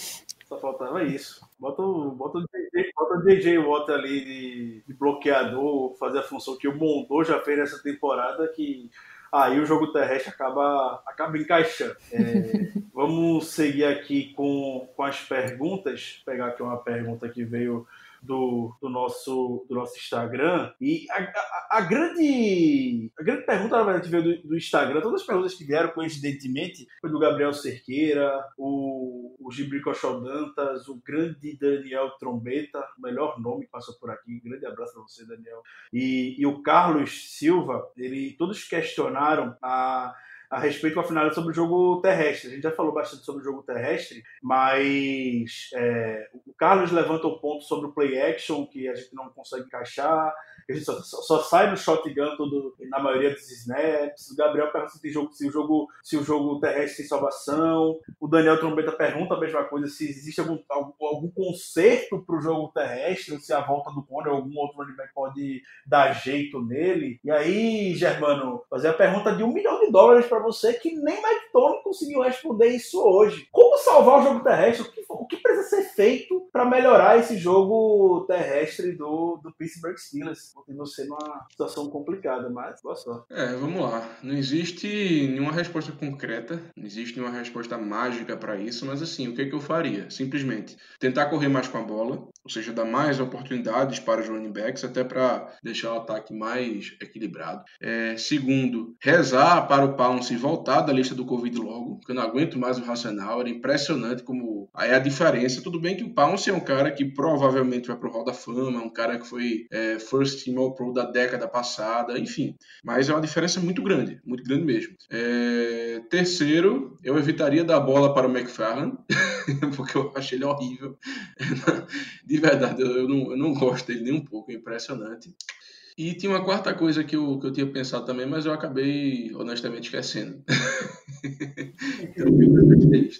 Só faltava isso. Bota o, bota o, DJ, bota o DJ Watt ali de, de, bloqueador, fazer a função que o Mondô já fez nessa temporada, que aí o jogo terrestre acaba, acaba encaixando. É, <laughs> vamos seguir aqui com, com as perguntas. Vou pegar aqui uma pergunta que veio do, do, nosso, do nosso Instagram. E a, a, a, grande, a grande pergunta, na verdade, veio do, do, Instagram. Todas as perguntas que vieram, coincidentemente, foi do Gabriel Cerqueira, o, o Gibrico Dantas, o grande Daniel Trombeta, o melhor nome que passou por aqui. grande abraço para você, Daniel. E, e o Carlos Silva, ele, todos questionaram a a respeito com a final sobre o jogo terrestre. A gente já falou bastante sobre o jogo terrestre, mas é, o Carlos levanta o ponto sobre o play action, que a gente não consegue encaixar a gente só, só, só, sai no shotgun todo, na maioria dos snaps. O Gabriel pergunta se, jogo, se, o jogo, se o jogo terrestre tem salvação. O Daniel Trombeta pergunta a mesma coisa, se existe algum, algum, algum conserto para o jogo terrestre, se a volta do Conor ou algum outro running back pode dar jeito nele. E aí, Germano, fazer a pergunta de um milhão de dólares para você que nem Tony conseguiu responder isso hoje. Como salvar o jogo terrestre? O que, o que precisa ser feito para melhorar esse jogo terrestre do, do Pittsburgh Steelers? e você numa situação complicada, mas boa sorte. É, vamos lá. Não existe nenhuma resposta concreta, não existe nenhuma resposta mágica para isso, mas assim, o que, é que eu faria? Simplesmente tentar correr mais com a bola, ou seja, dar mais oportunidades para os running backs, até para deixar o ataque mais equilibrado. É, segundo, rezar para o Pounce voltar da lista do Covid logo, porque eu não aguento mais o Racional, era impressionante como aí a diferença. Tudo bem que o Pounce é um cara que provavelmente vai pro Hall da Fama, um cara que foi é, first team All Pro da década passada, enfim. Mas é uma diferença muito grande, muito grande mesmo. É, terceiro, eu evitaria dar bola para o McFarland, <laughs> porque eu achei ele horrível. <laughs> De verdade, eu não, eu não gosto dele nem um pouco, é impressionante. E tinha uma quarta coisa que eu, que eu tinha pensado também, mas eu acabei honestamente esquecendo. <laughs>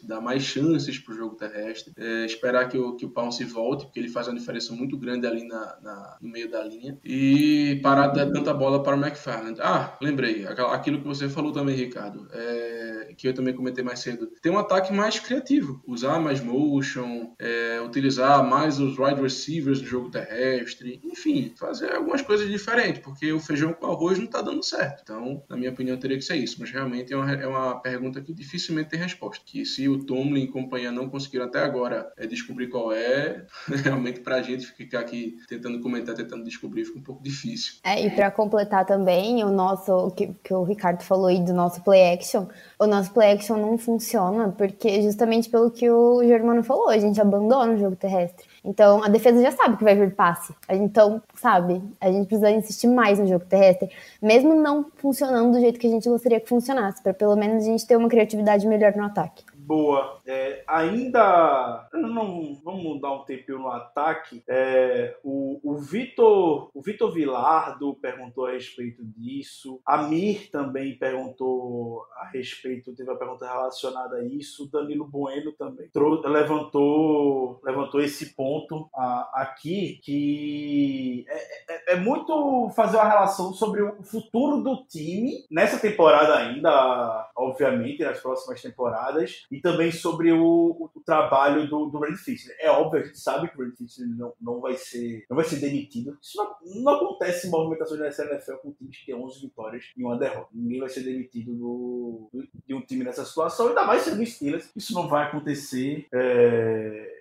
dar mais chances para o jogo terrestre, é, esperar que o, que o Pounce volte, porque ele faz uma diferença muito grande ali na, na, no meio da linha, e parar de dar tanta bola para o McFarland. Ah, lembrei, aquilo que você falou também, Ricardo, é, que eu também comentei mais cedo. Tem um ataque mais criativo, usar mais motion, é, utilizar mais os wide receivers no jogo terrestre, enfim, fazer algumas coisas diferentes, porque o feijão com arroz não está dando certo. Então, na minha opinião, teria que ser isso, mas realmente é uma, é uma pergunta que dificilmente tem resposta, que se o Tomlin e companhia não conseguiram até agora é, descobrir qual é, <laughs> realmente para a gente ficar aqui tentando comentar, tentando descobrir, fica um pouco difícil. É, e para completar também o nosso, que, que o Ricardo falou aí do nosso play action, o nosso play action não funciona porque justamente pelo que o Germano falou, a gente abandona o jogo terrestre. Então, a defesa já sabe que vai vir passe. Então, sabe, a gente precisa insistir mais no jogo terrestre, mesmo não funcionando do jeito que a gente gostaria que funcionasse, para pelo menos a gente ter uma criatividade melhor no ataque. Boa. É, ainda. Não, vamos dar um tempinho no ataque. É, o, o Vitor o Vitor Vilardo perguntou a respeito disso. A Mir também perguntou a respeito, teve uma pergunta relacionada a isso. Danilo Bueno também levantou, levantou esse ponto a, aqui, que é, é, é muito fazer uma relação sobre o futuro do time nessa temporada ainda, obviamente, nas próximas temporadas. E também sobre o, o trabalho do, do Brand Fischer. É óbvio, a gente sabe que o Fischer não, não, vai ser, não vai ser demitido. Isso não, não acontece em movimentações da NFL com times que tem 11 vitórias e uma derrota. Ninguém vai ser demitido do, do, de um time nessa situação, ainda mais sendo Steelers. Isso não vai acontecer. É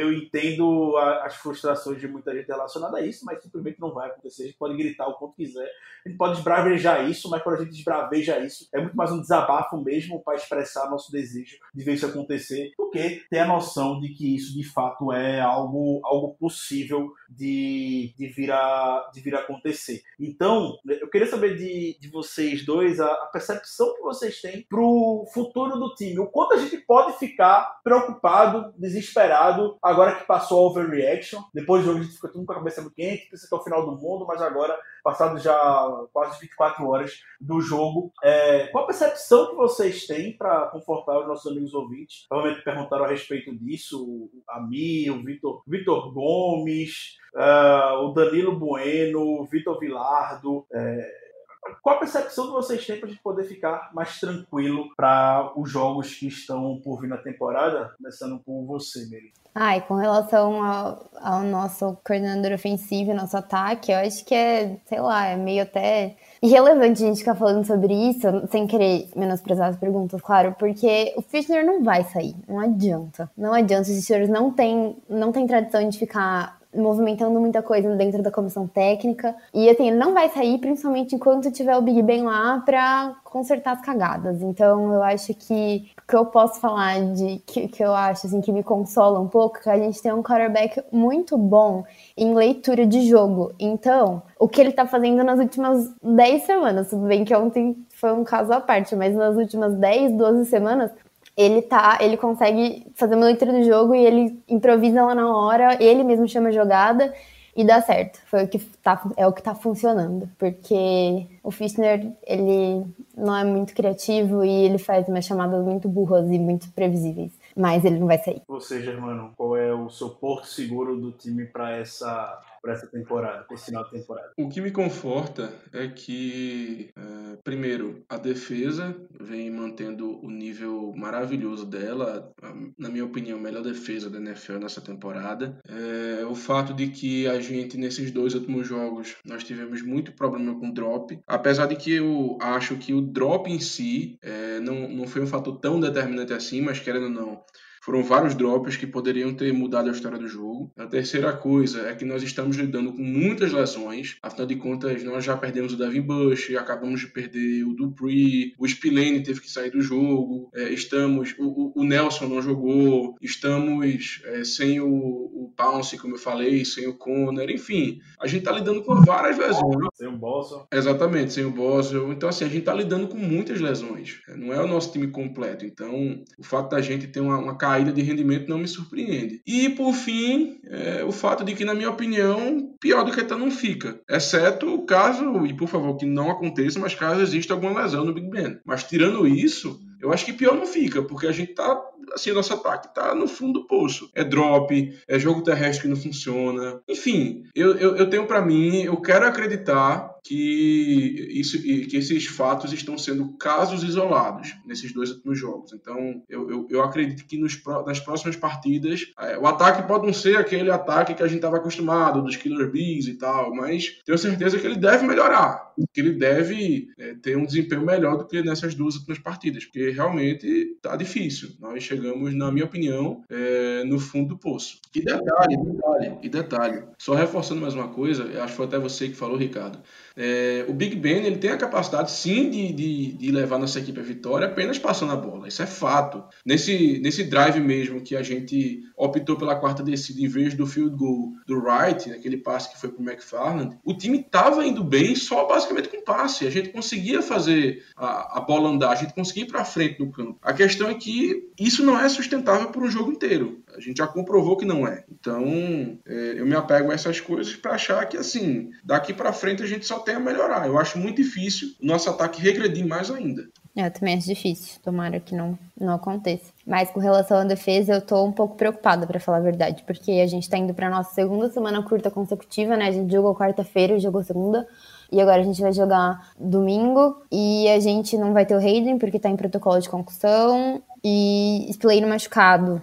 eu entendo as frustrações de muita gente relacionada a isso, mas simplesmente não vai acontecer. A gente pode gritar o quanto quiser, a gente pode esbravejar isso, mas quando a gente esbraveja isso, é muito mais um desabafo mesmo para expressar nosso desejo de ver isso acontecer, do que ter a noção de que isso de fato é algo, algo possível de, de, vir a, de vir a acontecer. Então, eu queria saber de, de vocês dois a, a percepção que vocês têm para o futuro do time. O quanto a gente pode ficar preocupado, desesperado agora que passou a overreaction, depois do jogo a gente fica tudo com a cabeça muito quente, pensa que é o final do mundo, mas agora, passado já quase 24 horas do jogo, é, qual a percepção que vocês têm para confortar os nossos amigos ouvintes? Provavelmente perguntaram a respeito disso, a Mi, o Vitor, Vitor Gomes, uh, o Danilo Bueno, o Vitor Vilardo, é, qual a percepção que vocês têm para a gente poder ficar mais tranquilo para os jogos que estão por vir na temporada? Começando por você, Meri. E com relação ao, ao, nosso coordenador ofensivo, nosso ataque, eu acho que é, sei lá, é meio até irrelevante a gente ficar falando sobre isso, sem querer menosprezar as perguntas, claro, porque o Fitner não vai sair, não adianta. Não adianta, os senhores não têm não tem tradição de ficar movimentando muita coisa dentro da comissão técnica. E assim, ele não vai sair, principalmente enquanto tiver o Big Ben lá para consertar as cagadas. Então, eu acho que o que eu posso falar de que, que eu acho assim que me consola um pouco, é que a gente tem um quarterback muito bom em leitura de jogo. Então, o que ele tá fazendo nas últimas 10 semanas, tudo bem que ontem foi um caso à parte, mas nas últimas 10, 12 semanas, ele tá, ele consegue fazer uma leitura do jogo e ele improvisa lá na hora, ele mesmo chama a jogada e dá certo. Foi o que tá, é o que tá funcionando, porque o Fischner, ele não é muito criativo e ele faz umas chamadas muito burras e muito previsíveis, mas ele não vai sair. Você, Germano, qual é o seu porto seguro do time para essa para essa temporada, para esse final de temporada? O que me conforta é que, é, primeiro, a defesa vem mantendo o nível maravilhoso dela, na minha opinião, a melhor defesa da NFL nessa temporada. É, o fato de que a gente, nesses dois últimos jogos, nós tivemos muito problema com drop, apesar de que eu acho que o drop em si é, não, não foi um fator tão determinante assim, mas querendo ou não, foram vários drops que poderiam ter mudado a história do jogo. A terceira coisa é que nós estamos lidando com muitas lesões. Afinal de contas, nós já perdemos o Devin Bush, acabamos de perder o Dupree, o Spillane teve que sair do jogo, é, estamos, o, o, Nelson não jogou, estamos é, sem o, o Pounce, como eu falei, sem o Conner, enfim, a gente está lidando com várias lesões. Sem o Boston. Exatamente, sem o Boston. Então, assim, a gente está lidando com muitas lesões. Não é o nosso time completo. Então, o fato da gente ter uma, uma caída de rendimento não me surpreende. E, por fim, é, o fato de que, na minha opinião, pior do que tá não fica. Exceto o caso, e por favor, que não aconteça, mas caso exista alguma lesão no Big Ben. Mas tirando isso, eu acho que pior não fica, porque a gente tá assim, nosso ataque tá no fundo do poço. É drop, é jogo terrestre que não funciona. Enfim, eu, eu, eu tenho para mim, eu quero acreditar que, isso, que esses fatos estão sendo casos isolados nesses dois últimos jogos. Então, eu, eu, eu acredito que nos, nas próximas partidas, é, o ataque pode não ser aquele ataque que a gente estava acostumado, dos Killer Bees e tal, mas tenho certeza que ele deve melhorar, que ele deve é, ter um desempenho melhor do que nessas duas últimas partidas, porque realmente tá difícil. Nós chegamos, na minha opinião, é, no fundo do poço. E detalhe, detalhe, e detalhe, só reforçando mais uma coisa, acho que foi até você que falou, Ricardo, é, o Big Ben ele tem a capacidade sim de, de, de, levar nossa equipe à vitória apenas passando a bola. Isso é fato. Nesse, nesse drive mesmo que a gente optou pela quarta descida em vez do field goal do Wright, aquele passe que foi para o McFarland, o time estava indo bem só basicamente com passe. A gente conseguia fazer a, a bola andar, a gente conseguia ir para frente no campo. A questão é que isso não é sustentável por um jogo inteiro. A gente já comprovou que não é. Então, é, eu me apego a essas coisas para achar que, assim, daqui para frente a gente só tem a melhorar. Eu acho muito difícil o nosso ataque regredir mais ainda. É, eu também acho difícil. Tomara que não, não aconteça. Mas com relação à defesa, eu tô um pouco preocupada, para falar a verdade, porque a gente tá indo pra nossa segunda semana curta consecutiva, né? A gente jogou quarta-feira, jogou segunda. E agora a gente vai jogar domingo e a gente não vai ter o Hayden porque tá em protocolo de concussão e Spillane machucado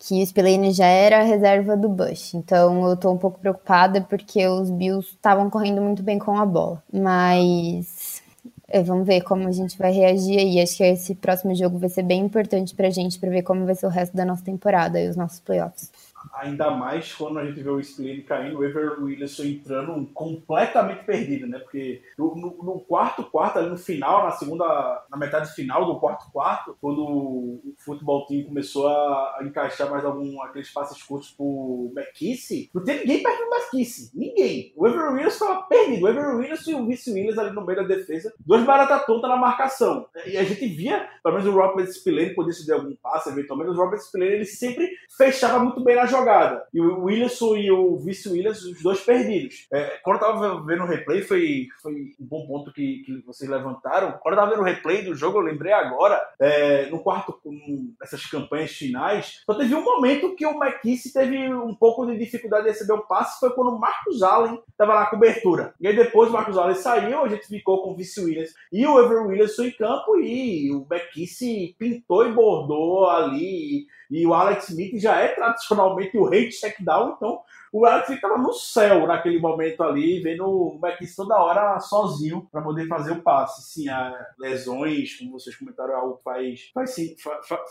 que o Spillane já era a reserva do Bush. Então eu tô um pouco preocupada porque os Bills estavam correndo muito bem com a bola. Mas é, vamos ver como a gente vai reagir aí. Acho que esse próximo jogo vai ser bem importante pra gente para ver como vai ser o resto da nossa temporada e os nossos playoffs ainda mais quando a gente vê o Spillane caindo, o Ever Williamson entrando completamente perdido, né? Porque no, no, quarto quarto, ali no final, na segunda, na metade final do quarto quarto, quando o futebol team começou a, encaixar mais algum aqueles passes curtos pro McKissick, não tem ninguém perto do McKissick, ninguém. O Ever Williamson estava perdido, o Ever Williamson e o Vice Williams ali no meio da defesa, dois barata tonta na marcação. E a gente via, pelo menos o Robert Spillane podia se algum passe, eventualmente, o Robert Spillane ele sempre fechava muito bem na jogada. E o Williamson e o Vice Williams, os dois perdidos. É, quando eu tava vendo o replay, foi, foi um bom ponto que, que vocês levantaram. Quando eu tava vendo o replay do jogo, eu lembrei agora, é, no quarto, nessas campanhas finais, só teve um momento que o McKissick teve um pouco de dificuldade de receber o passe, foi quando o Marcos Allen tava na cobertura. E aí depois o Marcos Allen saiu, a gente ficou com o Vice Williams e o Ever Williamson em campo e o McKissick pintou e bordou ali e o Alex Smith já é tradicionalmente o rei de checkdown, então o Alex estava no céu naquele momento ali, vendo o McKissick toda hora sozinho para poder fazer o passe. Sim, há lesões, como vocês comentaram, algo faz, faz sim,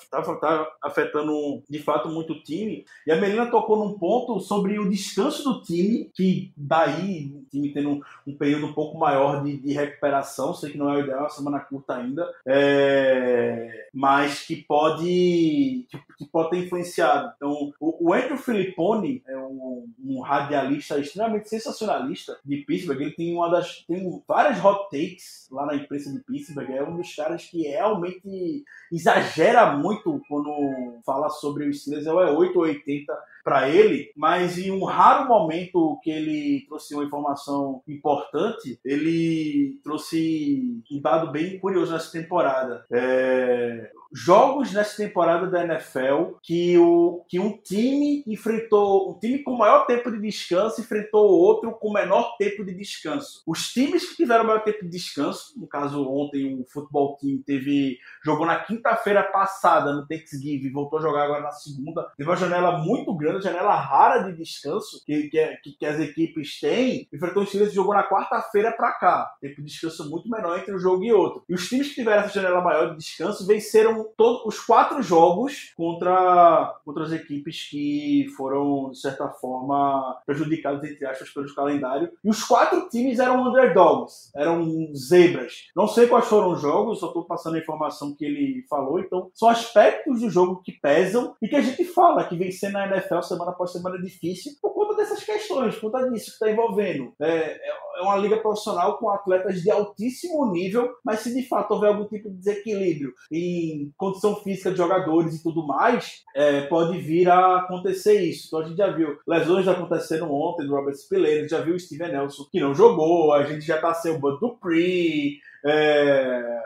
tá, tá afetando de fato muito o time. E a Melina tocou num ponto sobre o descanso do time, que daí o time tendo um, um período um pouco maior de, de, recuperação, sei que não é o ideal, é uma semana curta ainda, é, mas que pode, que, que, pode ter influenciado. Então, o, o Andrew Filippone é um um radialista extremamente sensacionalista de Pittsburgh. Ele tem uma das tem várias hot takes lá na imprensa de Pittsburgh. É um dos caras que realmente exagera muito quando fala sobre os Steelers. É 8 ou 80 para ele, mas em um raro momento que ele trouxe uma informação importante, ele trouxe um dado bem curioso nessa temporada. É, jogos nessa temporada da NFL que, o, que um time enfrentou, um time com maior tempo de descanso enfrentou outro com menor tempo de descanso. Os times que tiveram maior tempo de descanso, no caso ontem o futebol team teve jogou na quinta-feira passada no Thanksgiving, voltou a jogar agora na segunda, teve uma janela muito grande grande janela rara de descanso que, que, que as equipes têm, enfrentou os Steelers e jogou na quarta-feira para cá. Tempo de descanso muito menor entre um jogo e outro. E os times que tiveram essa janela maior de descanso venceram todos os quatro jogos contra, contra as equipes que foram, de certa forma, prejudicadas, entre aspas, pelo calendário. E os quatro times eram underdogs, eram zebras. Não sei quais foram os jogos, só estou passando a informação que ele falou. Então, são aspectos do jogo que pesam e que a gente fala que vencer na NFL semana após semana difícil por conta dessas questões, por conta disso que está envolvendo. É, é, é uma liga profissional com atletas de altíssimo nível, mas se de fato houver algum tipo de desequilíbrio em condição física de jogadores e tudo mais, é, pode vir a acontecer isso. Então a gente já viu lesões acontecendo ontem do Robert Spillane, já viu o Steven Nelson que não jogou, a gente já tá sem o Bud Dupree, é,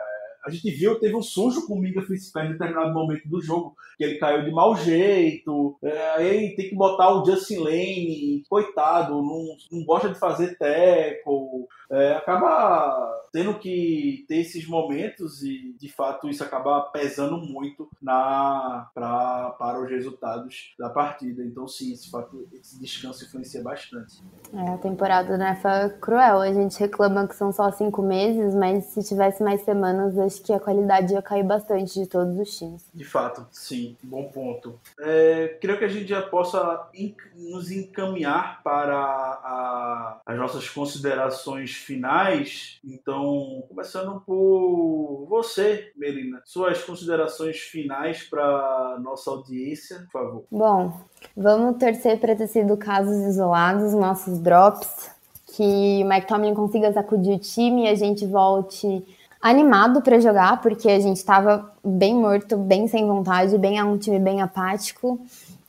a gente viu, teve um sujo com o Minga Fitzpatrick em determinado momento do jogo, que ele caiu de mau jeito. É, aí tem que botar o Justin Lane, coitado, não, não gosta de fazer tackle. É, acaba tendo que ter esses momentos e, de fato, isso acaba pesando muito na, pra, para os resultados da partida. Então, sim, esse, fato, esse descanso influencia bastante. É, a temporada né, foi cruel. A gente reclama que são só cinco meses, mas se tivesse mais semanas, acho que a qualidade ia cair bastante de todos os times. De fato, sim, bom ponto. É, creio que a gente já possa nos encaminhar para a, as nossas considerações finais. Então, começando por você, Melina, suas considerações finais para nossa audiência, por favor. Bom, vamos torcer para ter sido casos isolados, nossos drops, que o Mike Tomlin consiga sacudir o time e a gente volte animado para jogar, porque a gente estava bem morto, bem sem vontade, bem um time bem apático.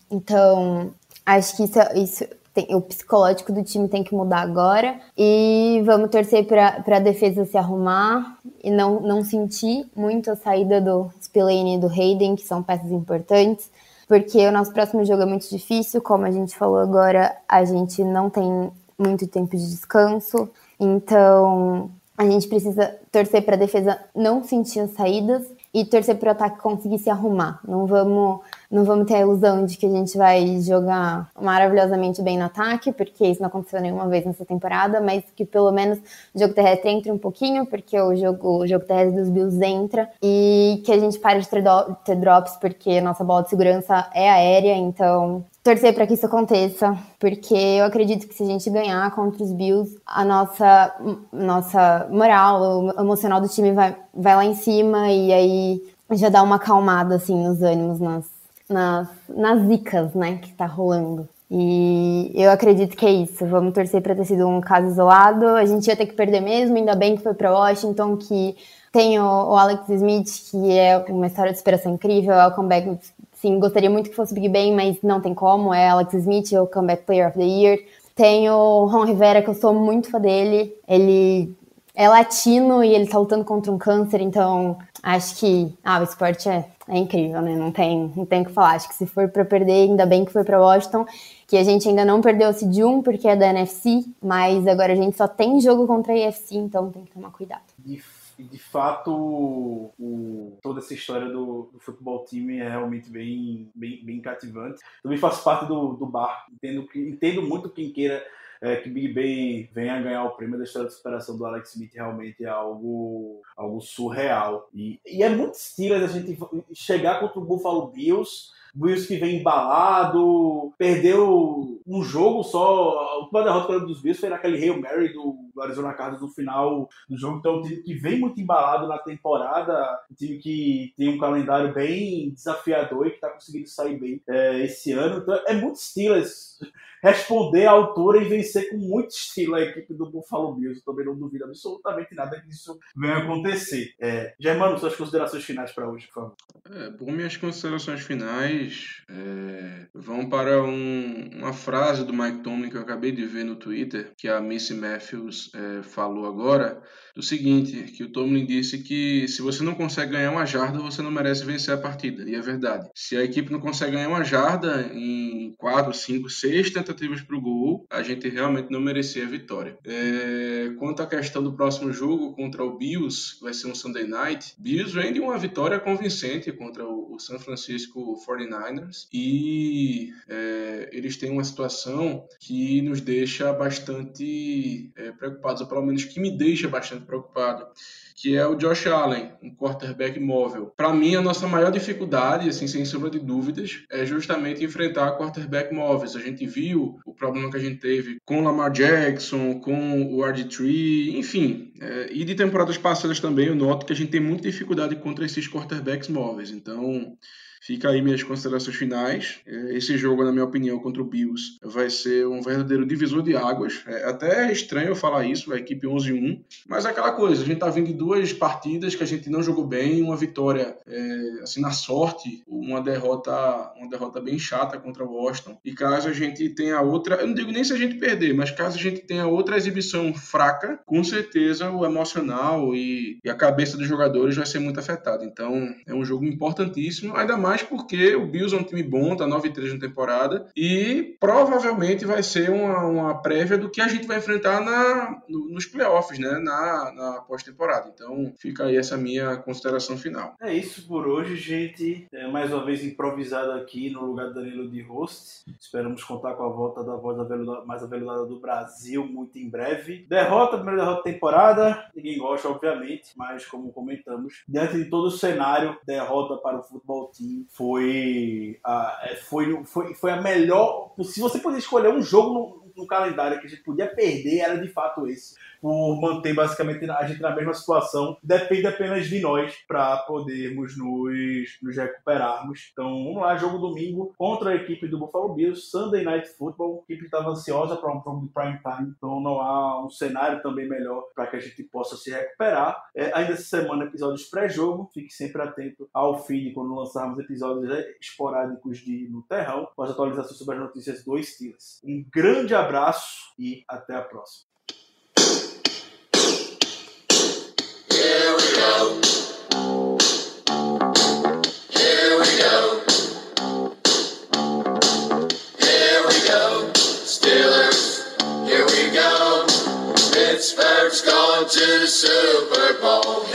Então, acho que isso, isso tem, o psicológico do time tem que mudar agora. E vamos torcer para a defesa se arrumar e não, não sentir muito a saída do Spillane e do Hayden, que são peças importantes. Porque o nosso próximo jogo é muito difícil, como a gente falou agora, a gente não tem muito tempo de descanso. Então, a gente precisa torcer para a defesa não sentir as saídas e torcer para o ataque conseguir se arrumar. Não vamos, não vamos ter a ilusão de que a gente vai jogar maravilhosamente bem no ataque, porque isso não aconteceu nenhuma vez nessa temporada, mas que pelo menos o jogo terrestre entre um pouquinho, porque o jogo, o jogo terrestre dos Bills entra, e que a gente pare de ter, do, ter drops, porque nossa bola de segurança é aérea, então torcer para que isso aconteça, porque eu acredito que se a gente ganhar contra os Bills, a nossa, nossa moral, o emocional do time vai, vai lá em cima e aí já dá uma acalmada assim nos ânimos, nas, nas, nas zicas, né, que tá rolando. E eu acredito que é isso. Vamos torcer para ter sido um caso isolado. A gente ia ter que perder mesmo, ainda bem que foi para Washington, que tem o, o, Alex Smith, que é uma história de superação incrível, é o comeback Sim, gostaria muito que fosse Big Ben, mas não tem como. É Alex Smith, o Comeback Player of the Year. Tem o Ron Rivera, que eu sou muito fã dele. Ele é latino e ele tá lutando contra um câncer, então acho que ah, o esporte é, é incrível, né? Não tem, não tem o que falar. Acho que se for para perder, ainda bem que foi para Washington, que a gente ainda não perdeu o Seed 1 porque é da NFC, mas agora a gente só tem jogo contra a AFC, então tem que tomar cuidado. E de fato, o, toda essa história do, do, futebol time é realmente bem, bem, bem cativante. Também faço parte do, do bar, entendo, entendo muito quem queira é, que Big Ben venha ganhar o prêmio da história de superação do Alex Smith realmente é algo, algo surreal. E, e é muito estilo a gente chegar contra o Buffalo Bills Bills que vem embalado, perdeu um jogo só. A última derrota dos Bills foi naquele Hail Mary do, do Arizona Cardinals no final do jogo. Então, é um time que vem muito embalado na temporada, um time que tem um calendário bem desafiador e que está conseguindo sair bem é, esse ano. Então, é muito Steelers <laughs> responder à altura e vencer com muito estilo a equipe do Buffalo Bills. Eu também não duvido absolutamente nada que isso venha acontecer. É, Germano, suas considerações finais para hoje, por favor. É, bom, minhas considerações finais é, vão para um, uma frase do Mike Tomlin que eu acabei de ver no Twitter, que a Missy Matthews é, falou agora, do seguinte, que o Tomlin disse que se você não consegue ganhar uma jarda, você não merece vencer a partida. E é verdade. Se a equipe não consegue ganhar uma jarda em 4, 5, 6 tentativas para o gol, a gente realmente não merecia a vitória. É, quanto à questão do próximo jogo contra o Bills, que vai ser um Sunday Night, Bills vem de uma vitória convincente contra o, o San Francisco 49ers e é, eles têm uma situação que nos deixa bastante é, preocupados, ou pelo menos que me deixa bastante preocupado que é o Josh Allen, um quarterback móvel. Para mim, a nossa maior dificuldade, assim, sem sombra de dúvidas, é justamente enfrentar quarterback móveis. A gente viu o problema que a gente teve com Lamar Jackson, com o RG3, enfim. É, e de temporadas passadas também, eu noto que a gente tem muita dificuldade contra esses quarterbacks móveis. Então, Fica aí minhas considerações finais. É, esse jogo, na minha opinião, contra o Bills vai ser um verdadeiro divisor de águas. É até estranho eu falar isso, a equipe 11-1, mas é aquela coisa, a gente tá vindo de duas partidas que a gente não jogou bem, uma vitória é, assim na sorte, uma derrota, uma derrota bem chata contra o Washington. E caso a gente tenha outra, eu não digo nem se a gente perder, mas caso a gente tenha outra exibição fraca, com certeza o emocional e, e a cabeça dos jogadores vai ser muito afetado. Então, é um jogo importantíssimo, ainda mais porque o Bills é um time bom, tá 9-3 na temporada e provavelmente vai ser uma, uma prévia do que a gente vai enfrentar na, no, nos playoffs, né, na, na pós-temporada. Então, fica aí essa minha consideração final. É isso por hoje, gente. É mais uma vez improvisado aqui no lugar do Danilo de host. Esperamos contar com a volta da voz mais aveludada do Brasil muito em breve. Derrota, primeira derrota da temporada. Ninguém gosta, obviamente, mas como comentamos, diante de todo o cenário, derrota para o futebol team foi a, é, foi, foi, foi a melhor. Se você puder escolher um jogo no, no calendário que a gente podia perder, era de fato esse por manter basicamente a gente na mesma situação. Depende apenas de nós para podermos nos, nos recuperarmos. Então vamos lá, jogo domingo contra a equipe do Buffalo Bills, Sunday Night Football. A equipe estava ansiosa para um jogo de prime time, então não há um cenário também melhor para que a gente possa se recuperar. É, ainda essa semana, episódios pré-jogo. Fique sempre atento ao feed quando lançarmos episódios esporádicos de No Terrão, com as atualizações sobre as notícias do Steelers. Um grande abraço e até a próxima. Go. Here we go. Here we go. Steelers, here we go. Pittsburgh's going to the Super Bowl.